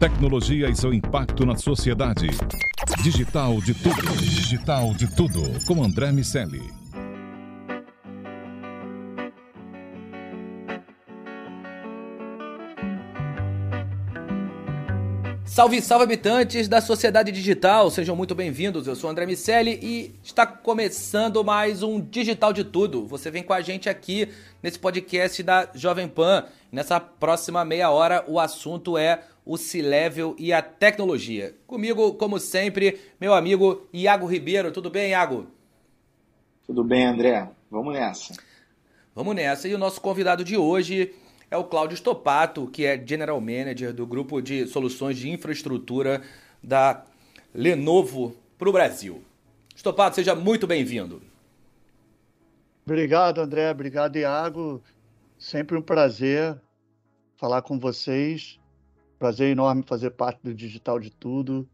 Tecnologia e seu impacto na sociedade. Digital de tudo. Digital de tudo. Com André Miceli. Salve, salve habitantes da sociedade digital, sejam muito bem-vindos. Eu sou André Miceli e está começando mais um Digital de Tudo. Você vem com a gente aqui nesse podcast da Jovem Pan. Nessa próxima meia hora, o assunto é o C-Level e a tecnologia. Comigo, como sempre, meu amigo Iago Ribeiro. Tudo bem, Iago? Tudo bem, André. Vamos nessa. Vamos nessa. E o nosso convidado de hoje é o Cláudio Stopato, que é General Manager do grupo de soluções de infraestrutura da Lenovo para o Brasil. Stopato, seja muito bem-vindo. Obrigado, André. Obrigado, Iago. Sempre um prazer falar com vocês. Prazer enorme fazer parte do Digital de Tudo.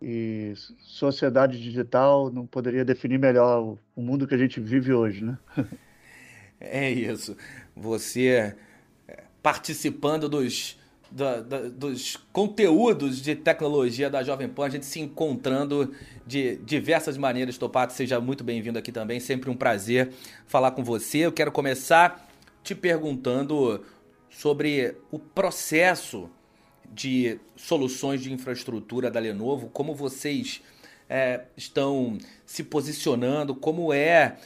E sociedade digital não poderia definir melhor o mundo que a gente vive hoje, né? É isso. Você participando dos, dos conteúdos de tecnologia da Jovem Pan, a gente se encontrando de diversas maneiras. Topato, seja muito bem-vindo aqui também, sempre um prazer falar com você. Eu quero começar te perguntando sobre o processo de soluções de infraestrutura da Lenovo, como vocês é, estão se posicionando, como é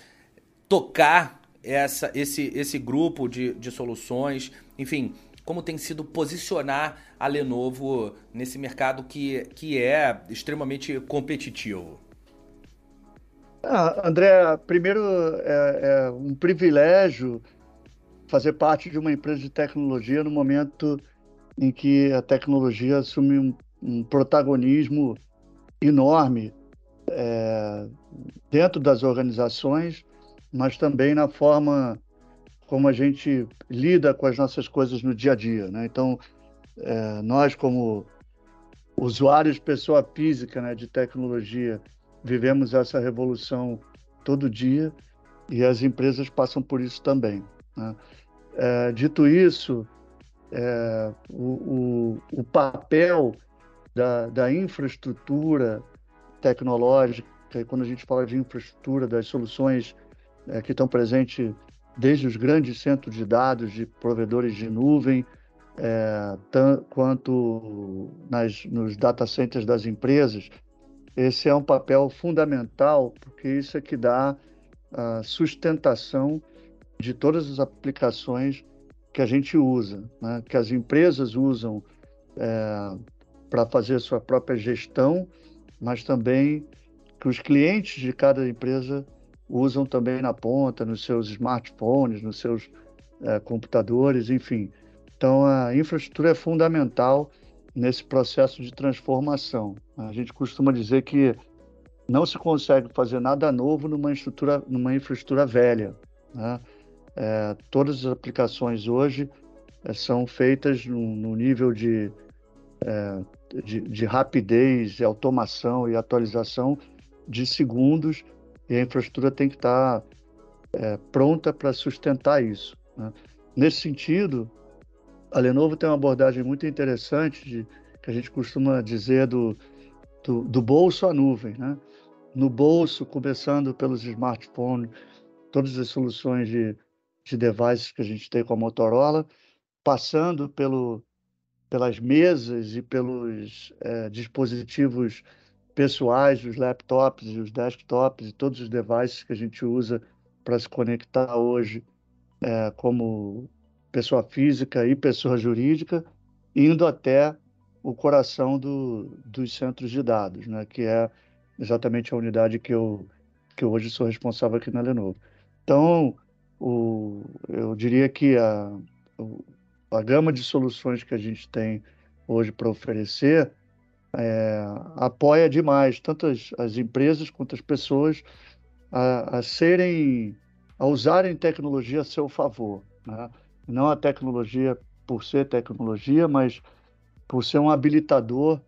tocar essa, esse, esse grupo de, de soluções enfim, como tem sido posicionar a Lenovo nesse mercado que, que é extremamente competitivo? Ah, André, primeiro é, é, um privilégio fazer parte de uma empresa de tecnologia no momento em que a tecnologia assume um, um protagonismo enorme é, dentro das organizações, mas também na forma como a gente lida com as nossas coisas no dia a dia, né? Então, é, nós como usuários, pessoa física, né, de tecnologia, vivemos essa revolução todo dia e as empresas passam por isso também. Né? É, dito isso, é, o, o, o, papel da, da infraestrutura tecnológica, e quando a gente fala de infraestrutura, das soluções é, que estão presentes desde os grandes centros de dados de provedores de nuvem, é, quanto nas, nos data centers das empresas. Esse é um papel fundamental, porque isso é que dá a sustentação de todas as aplicações que a gente usa, né? que as empresas usam é, para fazer sua própria gestão, mas também que os clientes de cada empresa usam também na ponta, nos seus smartphones, nos seus é, computadores, enfim. Então, a infraestrutura é fundamental nesse processo de transformação. A gente costuma dizer que não se consegue fazer nada novo numa, estrutura, numa infraestrutura velha. Né? É, todas as aplicações hoje é, são feitas no, no nível de, é, de, de rapidez, automação e atualização de segundos e a infraestrutura tem que estar é, pronta para sustentar isso. Né? Nesse sentido, a Lenovo tem uma abordagem muito interessante de, que a gente costuma dizer do, do, do bolso à nuvem. Né? No bolso, começando pelos smartphones, todas as soluções de, de devices que a gente tem com a Motorola, passando pelo, pelas mesas e pelos é, dispositivos pessoais, os laptops e os desktops e todos os devices que a gente usa para se conectar hoje é, como pessoa física e pessoa jurídica, indo até o coração do, dos centros de dados, né, que é exatamente a unidade que eu, que eu hoje sou responsável aqui na Lenovo. Então, o, eu diria que a, a gama de soluções que a gente tem hoje para oferecer é, apoia demais tanto as, as, empresas quanto as pessoas a, a, serem, a usarem tecnologia a seu favor. Né? Não a tecnologia por ser tecnologia, mas por ser um habilitador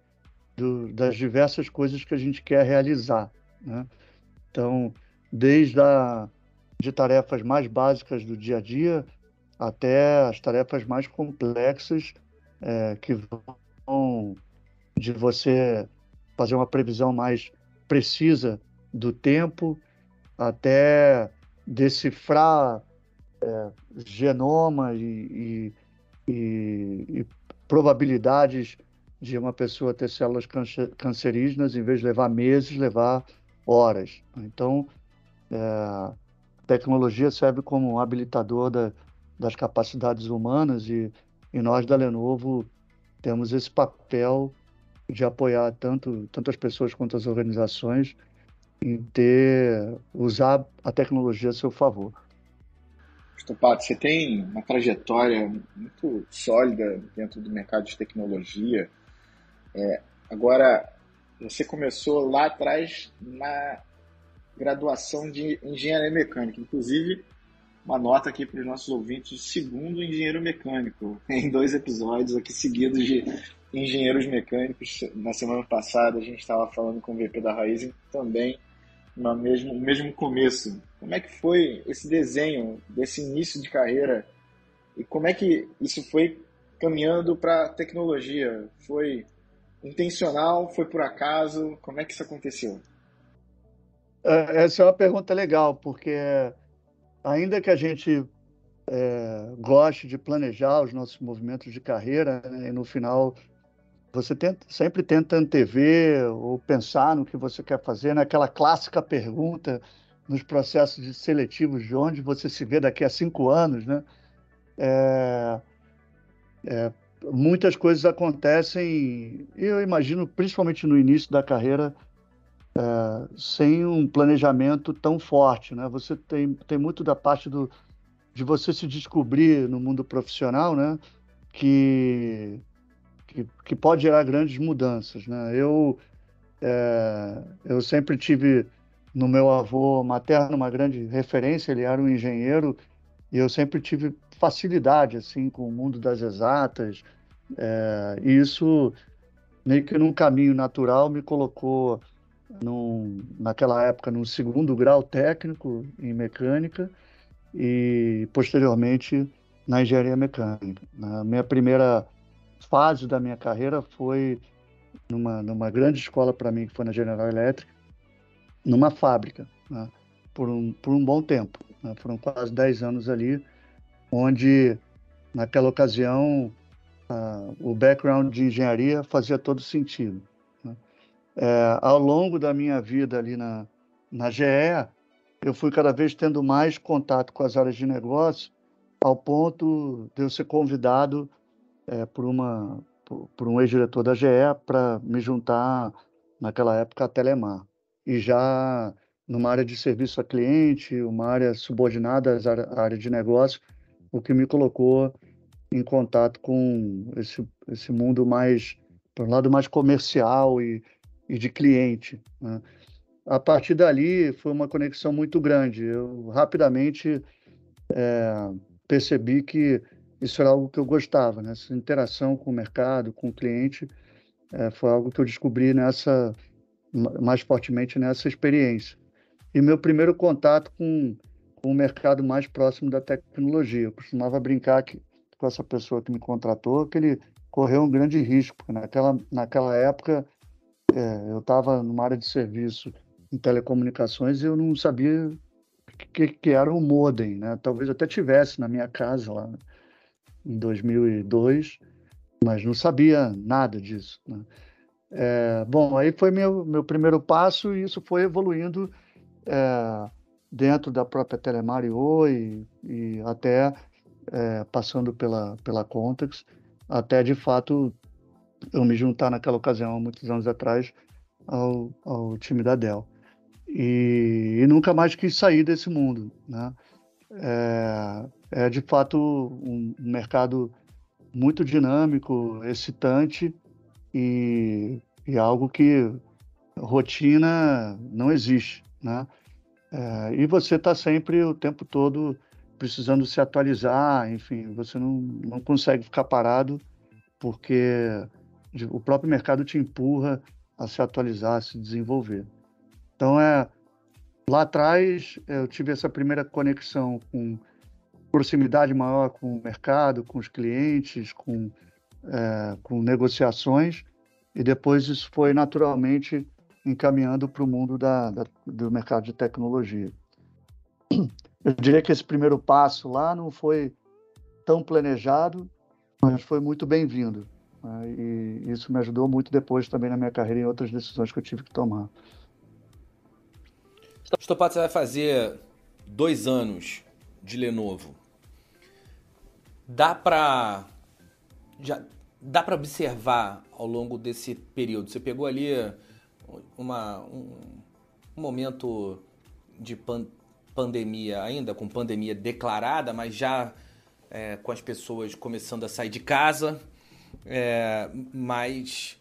do, das diversas coisas que a gente quer realizar. Né? Então, desde a, de tarefas mais básicas do dia a dia até as tarefas mais complexas é, que vão de você fazer uma previsão mais precisa do tempo, até decifrar é, genoma e, e, e, e, probabilidades de uma pessoa ter células cancerígenas, em vez de levar meses, levar horas. Então, é, tecnologia serve como habilitador da, das capacidades humanas e, e nós da Lenovo temos esse papel de apoiar tanto, tanto as pessoas quanto as organizações em ter usar a tecnologia a seu favor. Stupato, você tem uma trajetória muito sólida dentro do mercado de tecnologia. É, agora, você começou lá atrás na graduação de engenharia mecânica. Inclusive, uma nota aqui para os nossos ouvintes, segundo engenheiro mecânico, em dois episódios aqui seguidos de engenheiros mecânicos. Na semana passada a gente estava falando com o VP da Raizen também no mesmo, no mesmo começo. Como é que foi esse desenho desse início de carreira e como é que isso foi caminhando para tecnologia? Foi intencional? Foi por acaso? Como é que isso aconteceu? É, essa é uma pergunta legal, porque ainda que a gente é, goste de planejar os nossos movimentos de carreira, né, e no final você tenta, sempre tenta antever ou pensar no que você quer fazer, naquela né? clássica pergunta nos processos de seletivos de onde você se vê daqui a cinco anos, né? É, é, muitas coisas acontecem, eu imagino, principalmente no início da carreira, é, sem um planejamento tão forte, né? Você tem, tem muito da parte do, de você se descobrir no mundo profissional, né? Que que, que pode gerar grandes mudanças. Né? Eu, é, eu sempre tive no meu avô materno uma grande referência, ele era um engenheiro, e eu sempre tive facilidade assim com o mundo das exatas, é, e isso meio que num caminho natural me colocou num, naquela época num segundo grau técnico em mecânica e posteriormente na engenharia mecânica. Na minha primeira fase da minha carreira foi numa, numa grande escola para mim, que foi na General Electric, numa fábrica, né? por, um, por um bom tempo. Né? Foram quase 10 anos ali, onde, naquela ocasião, uh, o background de engenharia fazia todo sentido. É, ao longo da minha vida ali na, na GE, eu fui cada vez tendo mais contato com as áreas de negócio, ao ponto de eu ser convidado é, por, uma, por, por um ex-diretor da GE para me juntar, naquela época, à Telemar. E já numa área de serviço a cliente, uma área subordinada à área de negócio, o que me colocou em contato com esse, esse mundo mais, por um lado mais comercial e, e de cliente. Né? A partir dali foi uma conexão muito grande. Eu rapidamente é, percebi que isso era algo que eu gostava, né? Essa interação com o mercado, com o cliente, é, foi algo que eu descobri nessa mais fortemente nessa experiência. E meu primeiro contato com, com o mercado mais próximo da tecnologia. Eu costumava brincar que, com essa pessoa que me contratou que ele correu um grande risco, naquela, naquela época é, eu estava numa área de serviço em telecomunicações e eu não sabia o que, que, era um modem, né? Talvez até tivesse na minha casa lá. Né? em 2002, mas não sabia nada disso. Né? É, bom, aí foi meu, meu primeiro passo e isso foi evoluindo é, dentro da própria Telemario e, e até é, passando pela, pela Contex, até de fato eu me juntar naquela ocasião, há muitos anos atrás, ao, ao time da Dell. E, e nunca mais quis sair desse mundo. Né? É, é de fato um mercado muito dinâmico, excitante e, e algo que rotina não existe, né? É, e você está sempre o tempo todo precisando se atualizar, enfim, você não, não consegue ficar parado porque o próprio mercado te empurra a se atualizar, a se desenvolver. Então é lá atrás eu tive essa primeira conexão com proximidade maior com o mercado, com os clientes, com, é, com negociações. e depois isso foi naturalmente encaminhando para o mundo da, da, do mercado de tecnologia. Eu diria que esse primeiro passo lá não foi tão planejado, mas foi muito bem-vindo. Né? E isso me ajudou muito depois também na minha carreira em outras decisões que eu tive que tomar. Stopato, você vai fazer dois anos de Lenovo. Dá para já dá para observar ao longo desse período. Você pegou ali uma, um, um momento de pan, pandemia ainda, com pandemia declarada, mas já é, com as pessoas começando a sair de casa, é, mas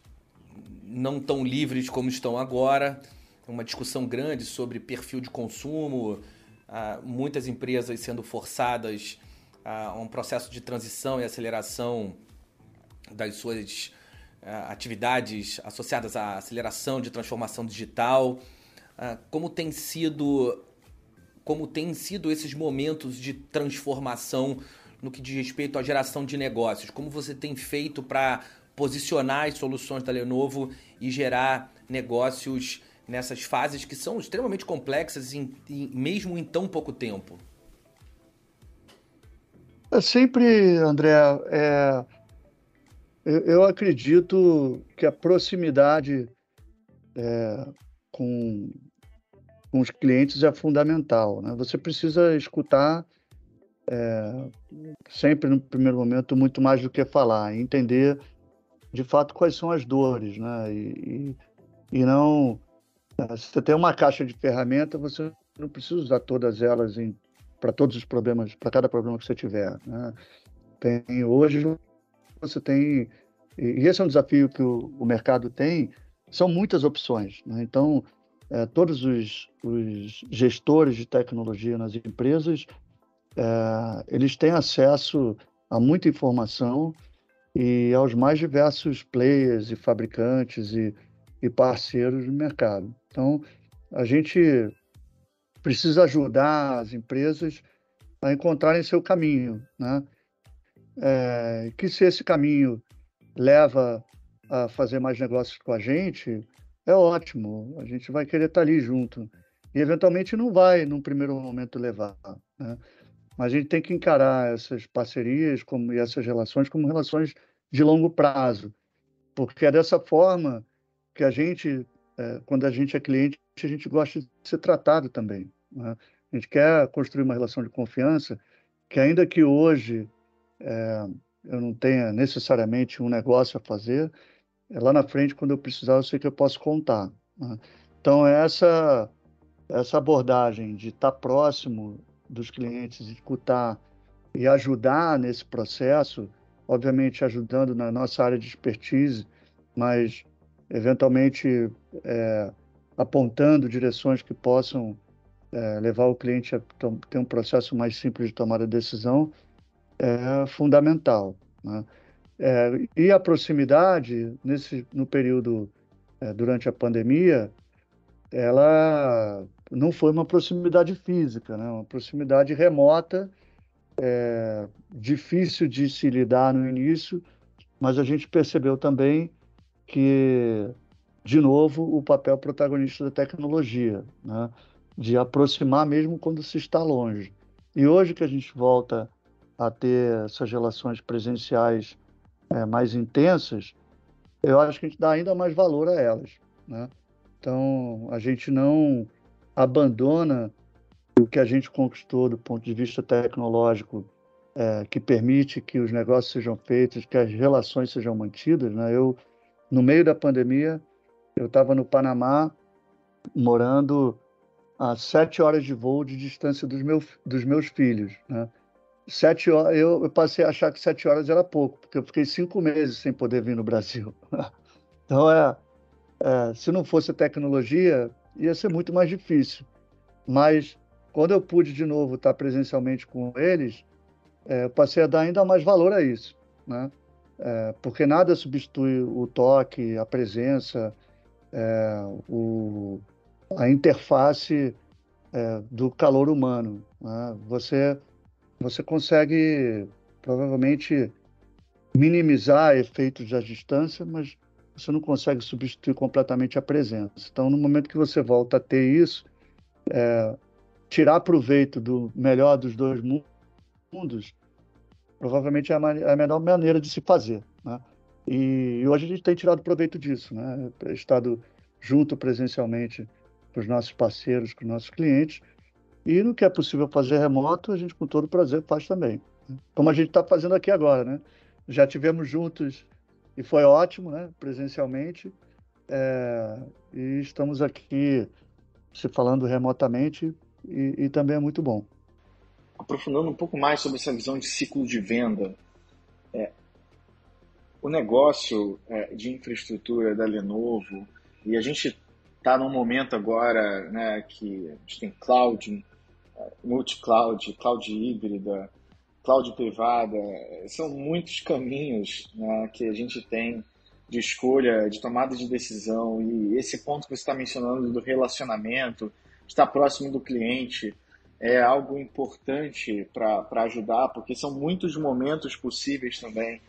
não tão livres como estão agora. Uma discussão grande sobre perfil de consumo, ah, muitas empresas sendo forçadas a um processo de transição e aceleração das suas ah, atividades associadas à aceleração de transformação digital. Ah, como tem sido como têm sido esses momentos de transformação no que diz respeito à geração de negócios? Como você tem feito para posicionar as soluções da Lenovo e gerar negócios nessas fases que são extremamente complexas, em, em, mesmo em tão pouco tempo? É sempre, André, é, eu, eu, acredito que a proximidade é, com com os clientes é fundamental. Né? Você precisa escutar é, sempre no primeiro momento muito mais do que falar, entender de fato quais são as dores, né? E, e, e não é, se você tem uma caixa de ferramentas, você não precisa usar todas elas para todos os problemas, para cada problema que você tiver. Né? Tem hoje você tem e esse é um desafio que o, o mercado tem, são muitas opções. Né? Então é, todos os, os, gestores de tecnologia nas empresas, é, eles têm acesso a muita informação e aos mais diversos players e fabricantes e, e parceiros do mercado. Então, a gente precisa ajudar as empresas a encontrarem seu caminho, né? É, que se esse caminho leva a fazer mais negócios com a gente, é ótimo, a gente vai querer estar ali junto. E eventualmente não vai, num primeiro momento, levar. Né? Mas a gente tem que encarar essas parcerias como, e essas relações como relações de longo prazo, porque é dessa forma que a gente, é, quando a gente é cliente, a gente gosta de ser tratado também. Né? A gente quer construir uma relação de confiança que, ainda que hoje é, eu não tenha necessariamente um negócio a fazer, é lá na frente, quando eu precisar, eu sei que eu posso contar. Né? Então, essa, essa abordagem de estar próximo dos clientes, escutar e ajudar nesse processo, obviamente ajudando na nossa área de expertise, mas eventualmente é, apontando direções que possam é, levar o cliente a ter um processo mais simples de tomada de decisão, é fundamental. Né? É, e a proximidade, nesse, no período é, durante a pandemia, ela não foi uma proximidade física, né? uma proximidade remota, é, difícil de se lidar no início, mas a gente percebeu também que, de novo, o papel protagonista da tecnologia, né? de aproximar mesmo quando se está longe. E hoje que a gente volta a ter essas relações presenciais é, mais intensas, eu acho que a gente dá ainda mais valor a elas. Né? Então, a gente não abandona o que a gente conquistou do ponto de vista tecnológico, é, que permite que os negócios sejam feitos, que as relações sejam mantidas. Né? Eu, no meio da pandemia, eu estava no Panamá, morando a sete horas de voo de distância dos, meu, dos meus filhos. Né? sete horas, eu, eu, passei a achar que sete horas era pouco, porque eu fiquei cinco meses sem poder vir no Brasil. então, é, é, se não fosse tecnologia, ia ser muito mais difícil. Mas, quando eu pude de novo estar presencialmente com eles, é, eu passei a dar ainda mais valor a isso, né? É, porque nada substitui o toque, a presença, é, o, a interface é, do calor humano. Né? Você você consegue provavelmente minimizar efeitos da distância, mas você não consegue substituir completamente a presença. Então, no momento que você volta a ter isso, é, tirar proveito do melhor dos dois mundos, provavelmente é a, é a melhor maneira de se fazer. Né? E, hoje a gente tem tirado proveito disso, né? estado junto presencialmente com os nossos parceiros, com os nossos clientes, e no que é possível fazer remoto, a gente com todo prazer faz também. Né? Como a gente está fazendo aqui agora, né? Já tivemos juntos e foi ótimo, né? Presencialmente, é, e estamos aqui se falando remotamente e, e também é muito bom. Aprofundando um pouco mais sobre essa visão de ciclo de venda, é, o negócio é, de infraestrutura da Lenovo, e a gente está num momento agora né, que a gente tem cloud, é, multi-cloud, cloud híbrida, cloud privada, são muitos caminhos né, que a gente tem de escolha, de tomada de decisão, e esse ponto que você está mencionando do relacionamento, estar próximo do cliente é algo importante para ajudar, porque são muitos momentos possíveis também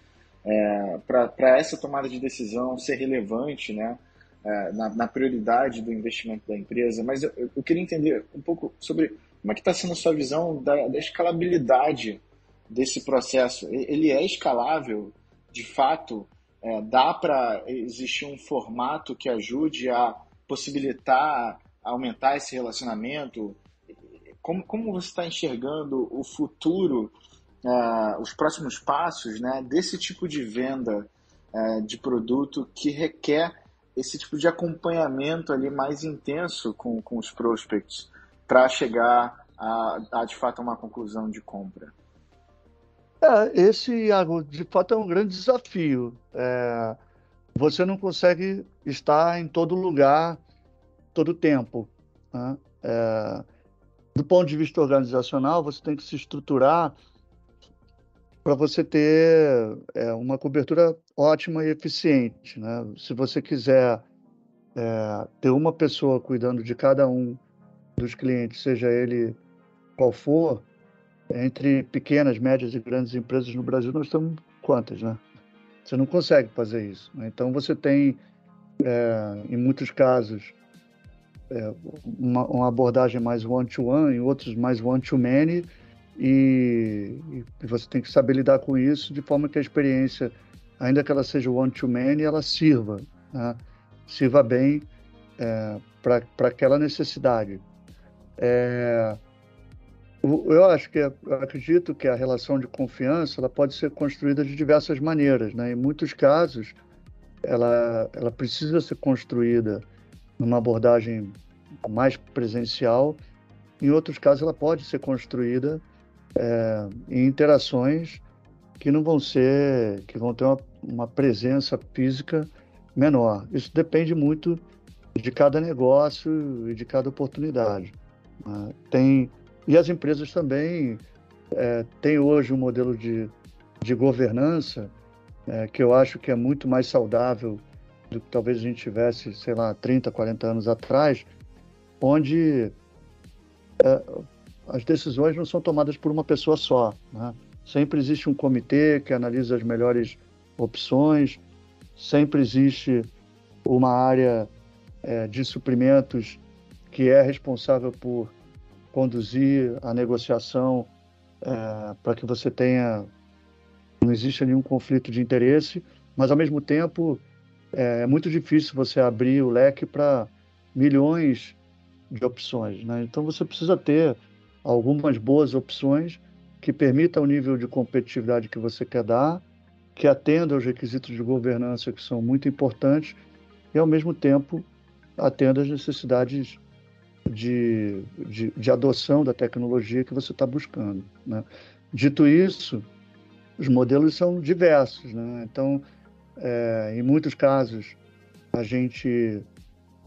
é, para essa tomada de decisão ser relevante né, é, na, na, prioridade do investimento da empresa. Mas eu, eu queria entender um pouco sobre como é que está sendo a sua visão da, da escalabilidade desse processo. Ele é escalável, de fato? É, dá para existir um formato que ajude a possibilitar aumentar esse relacionamento? Como, como você está enxergando o futuro, uh, os próximos passos né, desse tipo de venda uh, de produto que requer esse tipo de acompanhamento ali mais intenso com, com os prospects para chegar a, a, de fato, uma conclusão de compra? É, esse, Iago, de fato é um grande desafio. É, você não consegue estar em todo lugar todo tempo. Né? É, do ponto de vista organizacional, você tem que se estruturar para você ter é, uma cobertura ótima e eficiente. Né? Se você quiser é, ter uma pessoa cuidando de cada um dos clientes, seja ele qual for, entre pequenas, médias e grandes empresas no Brasil, nós temos quantas, né? Você não consegue fazer isso. Né? Então, você tem, é, em muitos casos, é, uma, uma, abordagem mais one-to-one, em outros mais one-to-many, e, e, você tem que saber lidar com isso de forma que a experiência, ainda que ela seja one-to-many, ela sirva, né? sirva bem é, para aquela necessidade. É, eu acho que, eu acredito que a relação de confiança ela pode ser construída de diversas maneiras, né? Em muitos casos, ela, ela precisa ser construída numa abordagem mais presencial. Em outros casos, ela pode ser construída é, em interações que não vão ser, que vão ter uma, uma presença física menor. Isso depende muito de cada negócio e de cada oportunidade. Né? Tem e as empresas também é, têm hoje um modelo de, de governança é, que eu acho que é muito mais saudável do que talvez a gente tivesse, sei lá, 30, 40 anos atrás, onde é, as decisões não são tomadas por uma pessoa só. Né? Sempre existe um comitê que analisa as melhores opções, sempre existe uma área é, de suprimentos que é responsável por conduzir a negociação é, para que você tenha não exista nenhum conflito de interesse, mas ao mesmo tempo é, é muito difícil você abrir o leque para milhões de opções. Né? Então você precisa ter algumas boas opções que permitam o nível de competitividade que você quer dar, que atenda aos requisitos de governança que são muito importantes e ao mesmo tempo atenda às necessidades de, de, de adoção da tecnologia que você está buscando. Né? Dito isso, os modelos são diversos. Né? Então, é, em muitos casos, a gente,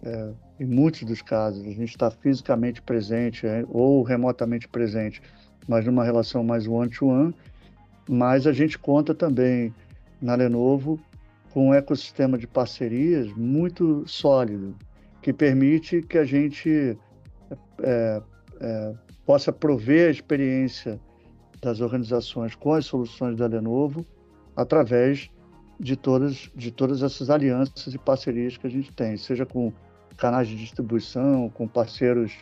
é, em muitos dos casos, a gente está fisicamente presente é, ou remotamente presente, mas numa relação mais one-to-one. -one, mas a gente conta também na Lenovo com um ecossistema de parcerias muito sólido, que permite que a gente é, é, possa prover a experiência das organizações com as soluções da Lenovo através de todas, de todas essas alianças e parcerias que a gente tem, seja com canais de distribuição, com parceiros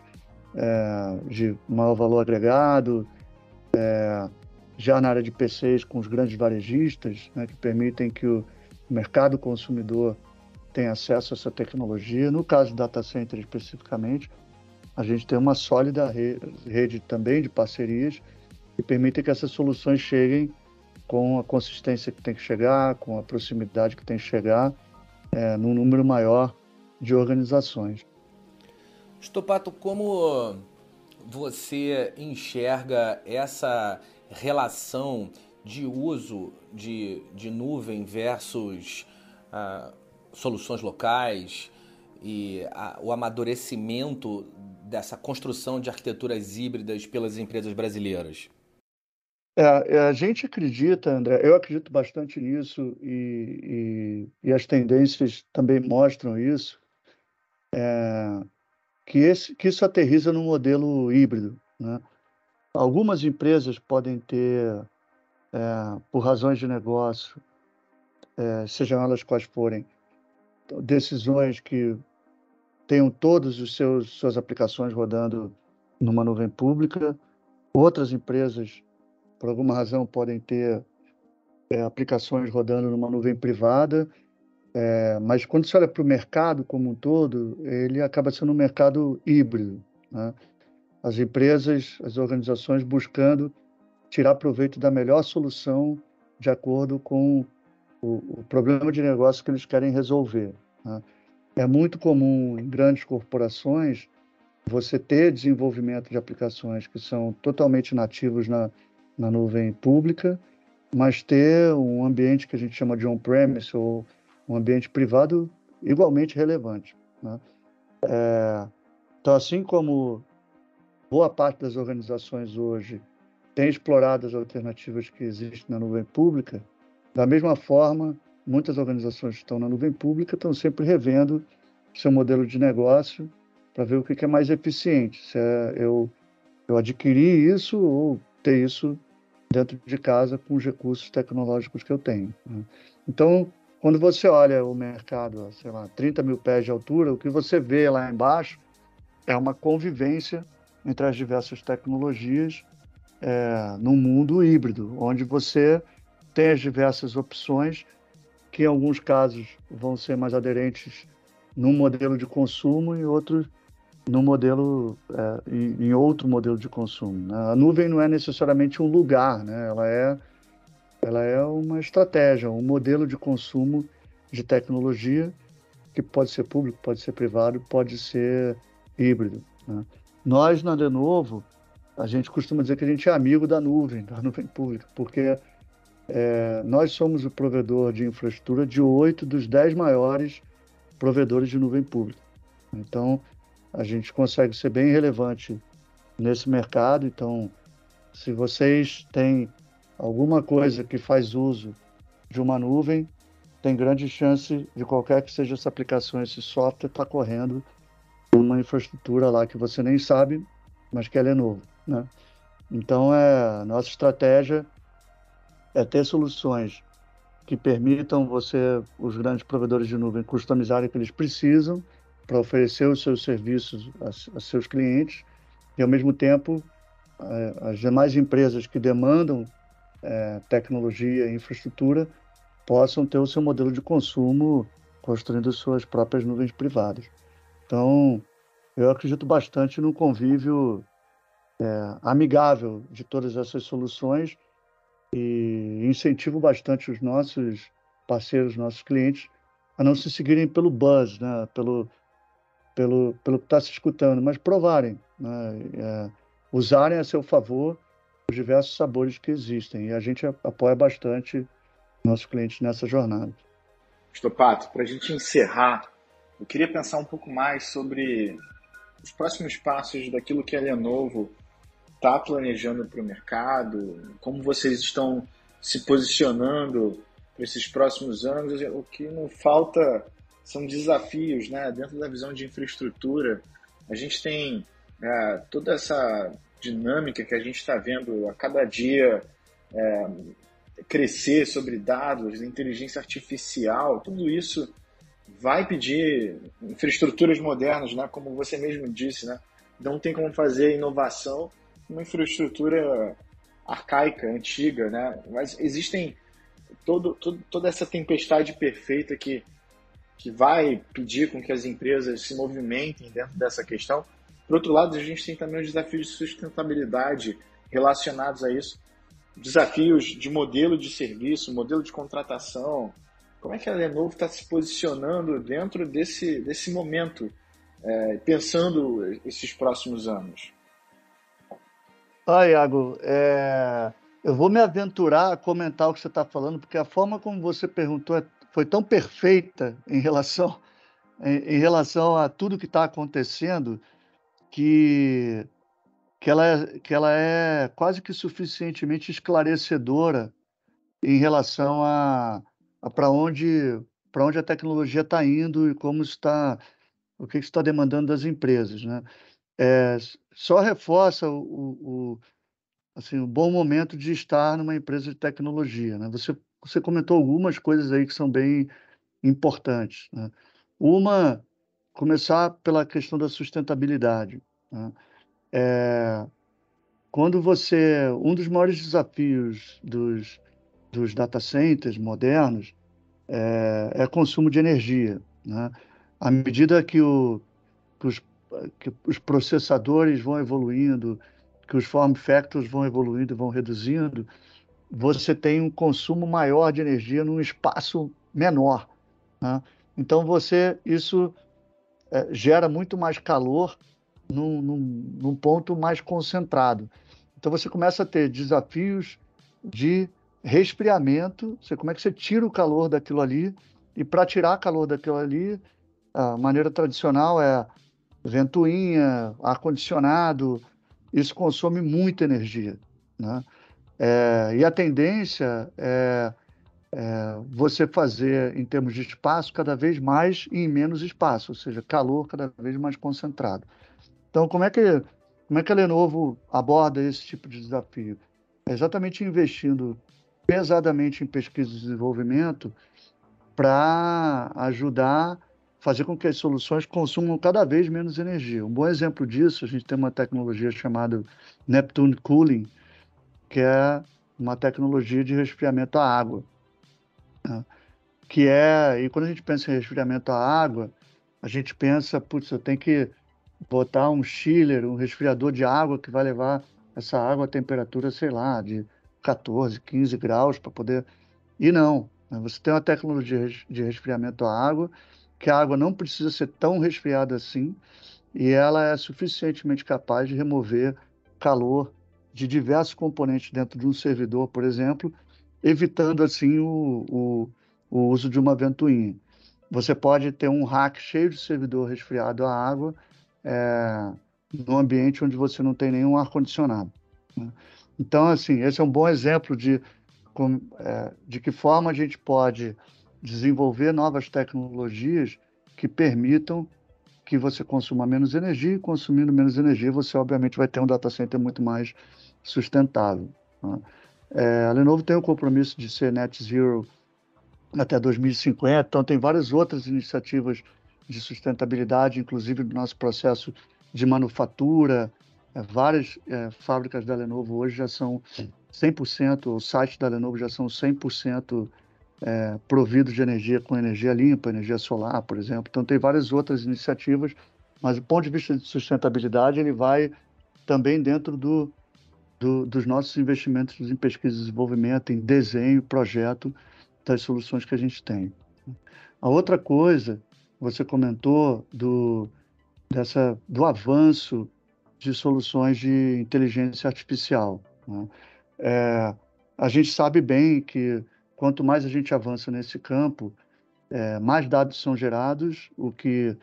é, de maior valor agregado, é, já na área de PCs com os grandes varejistas, né, que permitem que o mercado consumidor tenha acesso a essa tecnologia. No caso do data center especificamente, a gente tem uma sólida rede, rede também de parcerias que permitem que essas soluções cheguem com a consistência que tem que chegar, com a proximidade que tem que chegar, é, num número maior de organizações. Estopato, como você enxerga essa relação de uso de, de nuvem versus ah, soluções locais e a, o amadurecimento dessa construção de arquiteturas híbridas pelas empresas brasileiras? É, é, a gente acredita, André, eu acredito bastante nisso e, e, e as tendências também mostram isso, é, que, esse, que isso aterriza no modelo híbrido. Né? Algumas empresas podem ter, é, por razões de negócio, é, sejam elas quais forem, decisões que tenham todas seus suas aplicações rodando numa nuvem pública. Outras empresas, por alguma razão, podem ter é, aplicações rodando numa nuvem privada. É, mas quando você olha para o mercado como um todo, ele acaba sendo um mercado híbrido. Né? As empresas, as organizações buscando tirar proveito da melhor solução de acordo com o, o problema de negócio que eles querem resolver. Né? É muito comum em grandes corporações você ter desenvolvimento de aplicações que são totalmente nativos na, na nuvem pública, mas ter um ambiente que a gente chama de on-premise ou um ambiente privado igualmente relevante. Né? É, então, assim como boa parte das organizações hoje tem explorado as alternativas que existem na nuvem pública, da mesma forma, muitas organizações que estão na nuvem pública estão sempre revendo seu modelo de negócio para ver o que é mais eficiente. Se é eu, eu adquirir isso ou ter isso dentro de casa com os recursos tecnológicos que eu tenho. Né? Então, quando você olha o mercado, sei lá, 30 mil pés de altura, o que você vê lá embaixo é uma convivência entre as diversas tecnologias é, num mundo híbrido, onde você tem as diversas opções que em alguns casos vão ser mais aderentes num modelo de consumo e outros no modelo é, em, outro modelo de consumo. Né? A nuvem não é necessariamente um lugar, né? ela é ela é uma estratégia, um modelo de consumo de tecnologia que pode ser público, pode ser privado, pode ser híbrido. Né? Nós na Lenovo a gente costuma dizer que a gente é amigo da nuvem, da nuvem pública, porque é, nós somos o provedor de infraestrutura de oito dos dez maiores provedores de nuvem pública. Então, a gente consegue ser bem relevante nesse mercado. Então, se vocês têm alguma coisa que faz uso de uma nuvem, tem grande chance de qualquer que seja essa aplicação, esse software, estar tá correndo uma infraestrutura lá que você nem sabe, mas que ela é novo, né? Então, é, a nossa estratégia é ter soluções que permitam você, os grandes provedores de nuvem, customizarem o que eles precisam para oferecer os seus serviços a, a, seus clientes e, ao mesmo tempo, a, as demais empresas que demandam é, tecnologia e infraestrutura possam ter o seu modelo de consumo construindo suas próprias nuvens privadas. Então, eu acredito bastante no convívio é, amigável de todas essas soluções e incentivo bastante os nossos parceiros, nossos clientes, a não se seguirem pelo buzz, né? pelo, pelo, pelo que está se escutando, mas provarem, né? é, usarem a seu favor os diversos sabores que existem. E a gente apoia bastante nossos clientes nessa jornada. Estopato, para a gente encerrar, eu queria pensar um pouco mais sobre os próximos passos daquilo que a Lenovo está planejando para o mercado? Como vocês estão se posicionando para esses próximos anos? O que não falta são desafios né? dentro da visão de infraestrutura. A gente tem é, toda essa dinâmica que a gente está vendo a cada dia é, crescer sobre dados, inteligência artificial, tudo isso vai pedir infraestruturas modernas, né? como você mesmo disse, né? não tem como fazer inovação numa infraestrutura arcaica, antiga, né? mas existem todo, todo, toda essa tempestade perfeita que, que vai pedir com que as empresas se movimentem dentro dessa questão. Por outro lado, a gente tem também os desafios de sustentabilidade relacionados a isso, desafios de modelo de serviço, modelo de contratação. Como é que a Lenovo está se posicionando dentro desse, desse momento, é, pensando esses próximos anos? Ah, Iago, é... eu vou me aventurar a comentar o que você está falando, porque a forma como você perguntou é, foi tão perfeita em relação, em, em relação a tudo que está acontecendo que que ela é, que ela é quase que suficientemente esclarecedora em relação a, a para onde para onde a tecnologia está indo e como está o que está demandando das empresas, né? É, só reforça o, o, assim, o bom momento de estar numa empresa de tecnologia, né? Você você comentou algumas coisas aí que são bem importantes, né? Uma começar pela questão da sustentabilidade. Né? É, quando você. Um dos maiores desafios dos, dos data centers modernos é, é consumo de energia. Né? À medida que, o, que, os, que os processadores vão evoluindo, que os form factors vão evoluindo, vão reduzindo, você tem um consumo maior de energia num espaço menor. Né? Então você isso é, gera muito mais calor num, num, num ponto mais concentrado. Então você começa a ter desafios de resfriamento, você, como é que você tira o calor daquilo ali, e para tirar calor daquilo ali, a maneira tradicional é ventoinha, ar-condicionado, isso consome muita energia. Né? É, e a tendência é, é, você fazer, em termos de espaço, cada vez mais e em menos espaço, ou seja, calor cada vez mais concentrado. Então, como é que, como é que a Lenovo aborda esse tipo de desafio? É exatamente investindo pesadamente em pesquisa e desenvolvimento para ajudar fazer com que as soluções consumam cada vez menos energia. Um bom exemplo disso, a gente tem uma tecnologia chamada Neptune Cooling, que é uma tecnologia de resfriamento à água. Né? Que é, e quando a gente pensa em resfriamento à água, a gente pensa, putz, eu tenho que botar um chiller, um resfriador de água que vai levar essa água a temperatura, sei lá, de 14, 15 graus para poder. E não. Né? Você tem uma tecnologia de resfriamento à água, que a água não precisa ser tão resfriada assim, e ela é suficientemente capaz de remover calor de diversos componentes dentro de um servidor, por exemplo, evitando assim o, o, o uso de uma ventoinha. Você pode ter um rack cheio de servidor resfriado à água é, num ambiente onde você não tem nenhum ar-condicionado. Né? Então, assim, esse é um bom exemplo de, é, de que forma a gente pode desenvolver novas tecnologias que permitam que você consuma menos energia e consumindo menos energia, você obviamente vai ter um data center muito mais sustentável. Né? É, a Lenovo tem o compromisso de ser net zero até 2050, então tem várias outras iniciativas de sustentabilidade, inclusive do nosso processo de manufatura. É, várias é, fábricas da Lenovo hoje já são 100%, os sites da Lenovo já são 100% é, providos de energia com energia limpa, energia solar, por exemplo. Então tem várias outras iniciativas, mas do ponto de vista de sustentabilidade, ele vai também dentro do, do, dos nossos investimentos em pesquisa e desenvolvimento, em desenho, projeto das soluções que a gente tem. A outra coisa você comentou do, dessa, do avanço de soluções de inteligência artificial. Né? É, a gente sabe bem que quanto mais a gente avança nesse campo, é, mais dados são gerados, o que,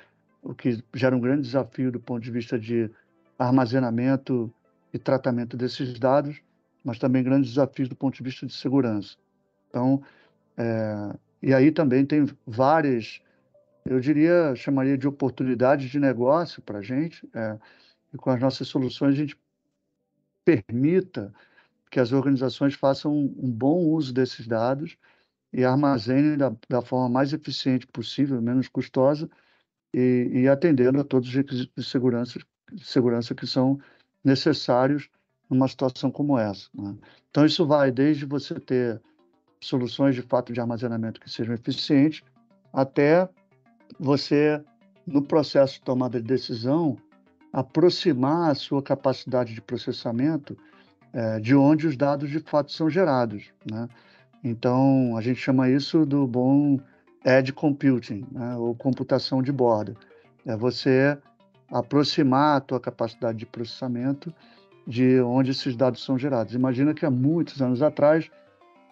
o que gera um grande desafio do ponto de vista de armazenamento e tratamento desses dados, mas também grandes desafios do ponto de vista de segurança. Então, é, e aí também tem várias eu diria, chamaria de oportunidade de negócio para a gente, é, e com as nossas soluções a gente permita que as organizações façam um bom uso desses dados e armazenem da, da forma mais eficiente possível, menos custosa, e, e atendendo a todos os requisitos de segurança, de segurança que são necessários numa situação como essa. Né? Então, isso vai desde você ter soluções de fato de armazenamento que sejam eficientes, até você, no processo de tomada de decisão, aproximar a sua capacidade de processamento é, de onde os dados de fato são gerados. Né? Então, a gente chama isso do bom edge computing, né? ou computação de borda. É você aproximar a tua capacidade de processamento de onde esses dados são gerados. Imagina que há muitos anos atrás,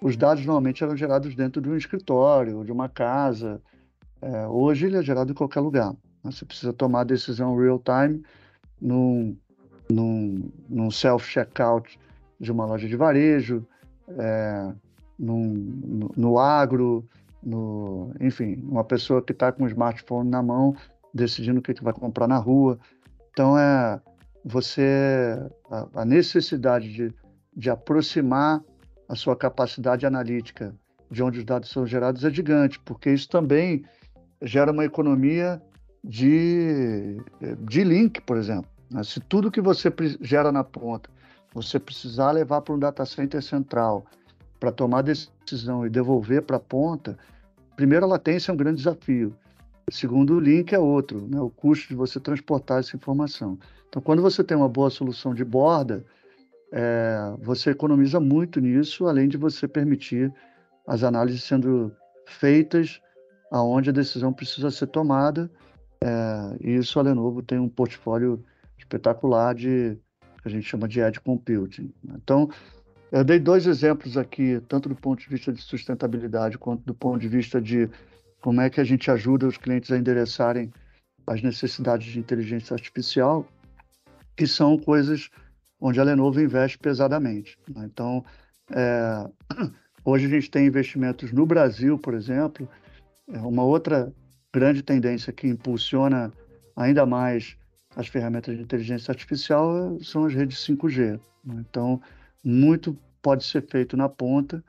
os dados normalmente eram gerados dentro de um escritório, de uma casa. É, hoje ele é gerado em qualquer lugar. Né? Você precisa tomar decisão real time num, num, num self-checkout de uma loja de varejo, é, num, no, no, agro, no, enfim, uma pessoa que está com o smartphone na mão decidindo o que, que vai comprar na rua. Então, é você a, a necessidade de, de aproximar a sua capacidade analítica de onde os dados são gerados é gigante, porque isso também gera uma economia de, de link, por exemplo. Né? Se tudo que você gera na ponta, você precisar levar para um data center central para tomar decisão e devolver para a ponta, primeiro a latência é um grande desafio. Segundo, o link é outro, né? o custo de você transportar essa informação. Então, quando você tem uma boa solução de borda, é, você economiza muito nisso, além de você permitir as análises sendo feitas aonde a decisão precisa ser tomada. É, e isso a Lenovo tem um portfólio espetacular de que a gente chama de edge computing. Né? Então, eu dei dois exemplos aqui, tanto do ponto de vista de sustentabilidade quanto do ponto de vista de como é que a gente ajuda os clientes a endereçarem as necessidades de inteligência artificial, que são coisas onde a Lenovo investe pesadamente. Né? Então, é, hoje a gente tem investimentos no Brasil, por exemplo, é uma outra grande tendência que impulsiona ainda mais as ferramentas de inteligência artificial são as redes 5G. Né? Então, muito pode ser feito na ponta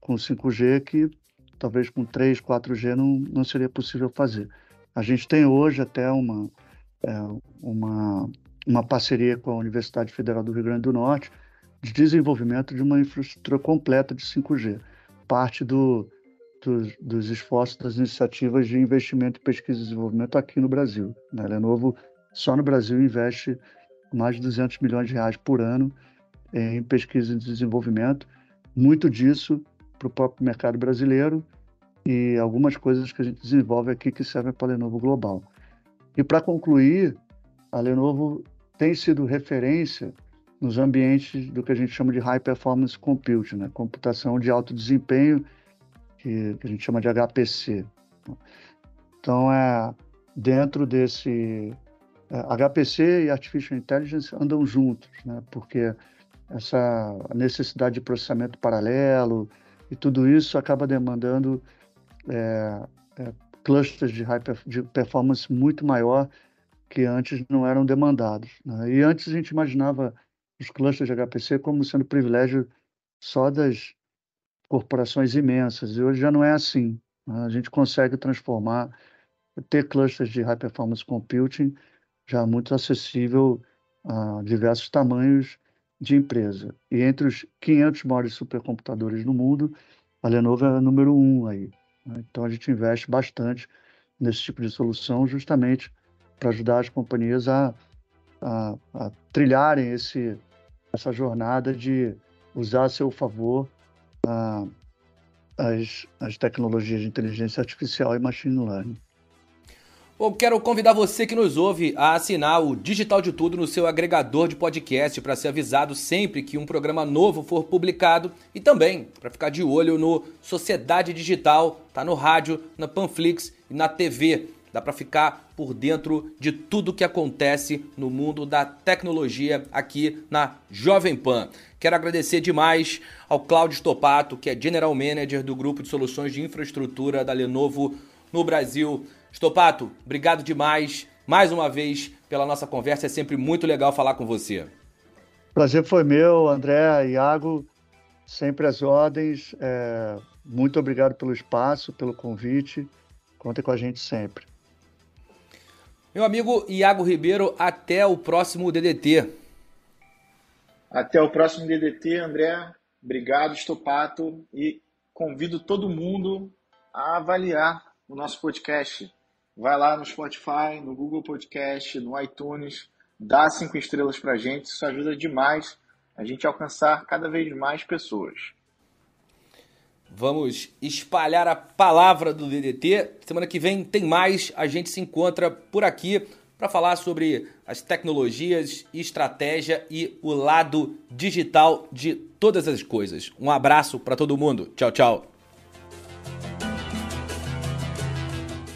com 5G que talvez com 3, 4G não, não seria possível fazer. A gente tem hoje até uma, é, uma, uma parceria com a Universidade Federal do Rio Grande do Norte de desenvolvimento de uma infraestrutura completa de 5G. Parte do, dos, dos esforços das iniciativas de investimento pesquisa e desenvolvimento aqui no Brasil. Né? A Lenovo, só no Brasil, investe mais de 200 milhões de reais por ano em pesquisa e desenvolvimento. Muito disso para o próprio mercado brasileiro e algumas coisas que a gente desenvolve aqui que servem para a Lenovo Global. E para concluir, a Lenovo tem sido referência nos ambientes do que a gente chama de High Performance Computing, né? computação de alto desempenho, que, que a gente chama de HPC. Então, é, dentro desse HPC e Artificial Intelligence andam juntos, né? porque essa necessidade de processamento paralelo, e tudo isso acaba demandando é, é, clusters de, high de performance muito maior que antes não eram demandados. Né? E antes a gente imaginava os clusters de HPC como sendo privilégio só das corporações imensas, e hoje já não é assim. Né? A gente consegue transformar, ter clusters de high performance computing já muito acessível a diversos tamanhos de empresa. E entre os 500 maiores supercomputadores no mundo, a Lenovo é a número um aí. Né? Então a gente investe bastante nesse tipo de solução, justamente para ajudar as companhias a, a, a trilharem esse, essa jornada de usar a seu favor a, as, as tecnologias de inteligência artificial e machine learning. Bom, quero convidar você que nos ouve a assinar o Digital de Tudo no seu agregador de podcast para ser avisado sempre que um programa novo for publicado e também para ficar de olho no Sociedade Digital, tá no rádio, na Panflix e na TV. Dá para ficar por dentro de tudo que acontece no mundo da tecnologia aqui na Jovem Pan. Quero agradecer demais ao Cláudio Stopato, que é General Manager do grupo de soluções de infraestrutura da Lenovo no Brasil. Estopato, obrigado demais mais uma vez pela nossa conversa. É sempre muito legal falar com você. Prazer foi meu, André, Iago. sempre às ordens. É, muito obrigado pelo espaço, pelo convite. Contem com a gente sempre. Meu amigo Iago Ribeiro, até o próximo DDT. Até o próximo DDT, André. Obrigado, Estopato. E convido todo mundo a avaliar o nosso podcast. Vai lá no Spotify, no Google Podcast, no iTunes, dá cinco estrelas para a gente. Isso ajuda demais a gente alcançar cada vez mais pessoas. Vamos espalhar a palavra do DDT. Semana que vem tem mais. A gente se encontra por aqui para falar sobre as tecnologias, estratégia e o lado digital de todas as coisas. Um abraço para todo mundo. Tchau, tchau.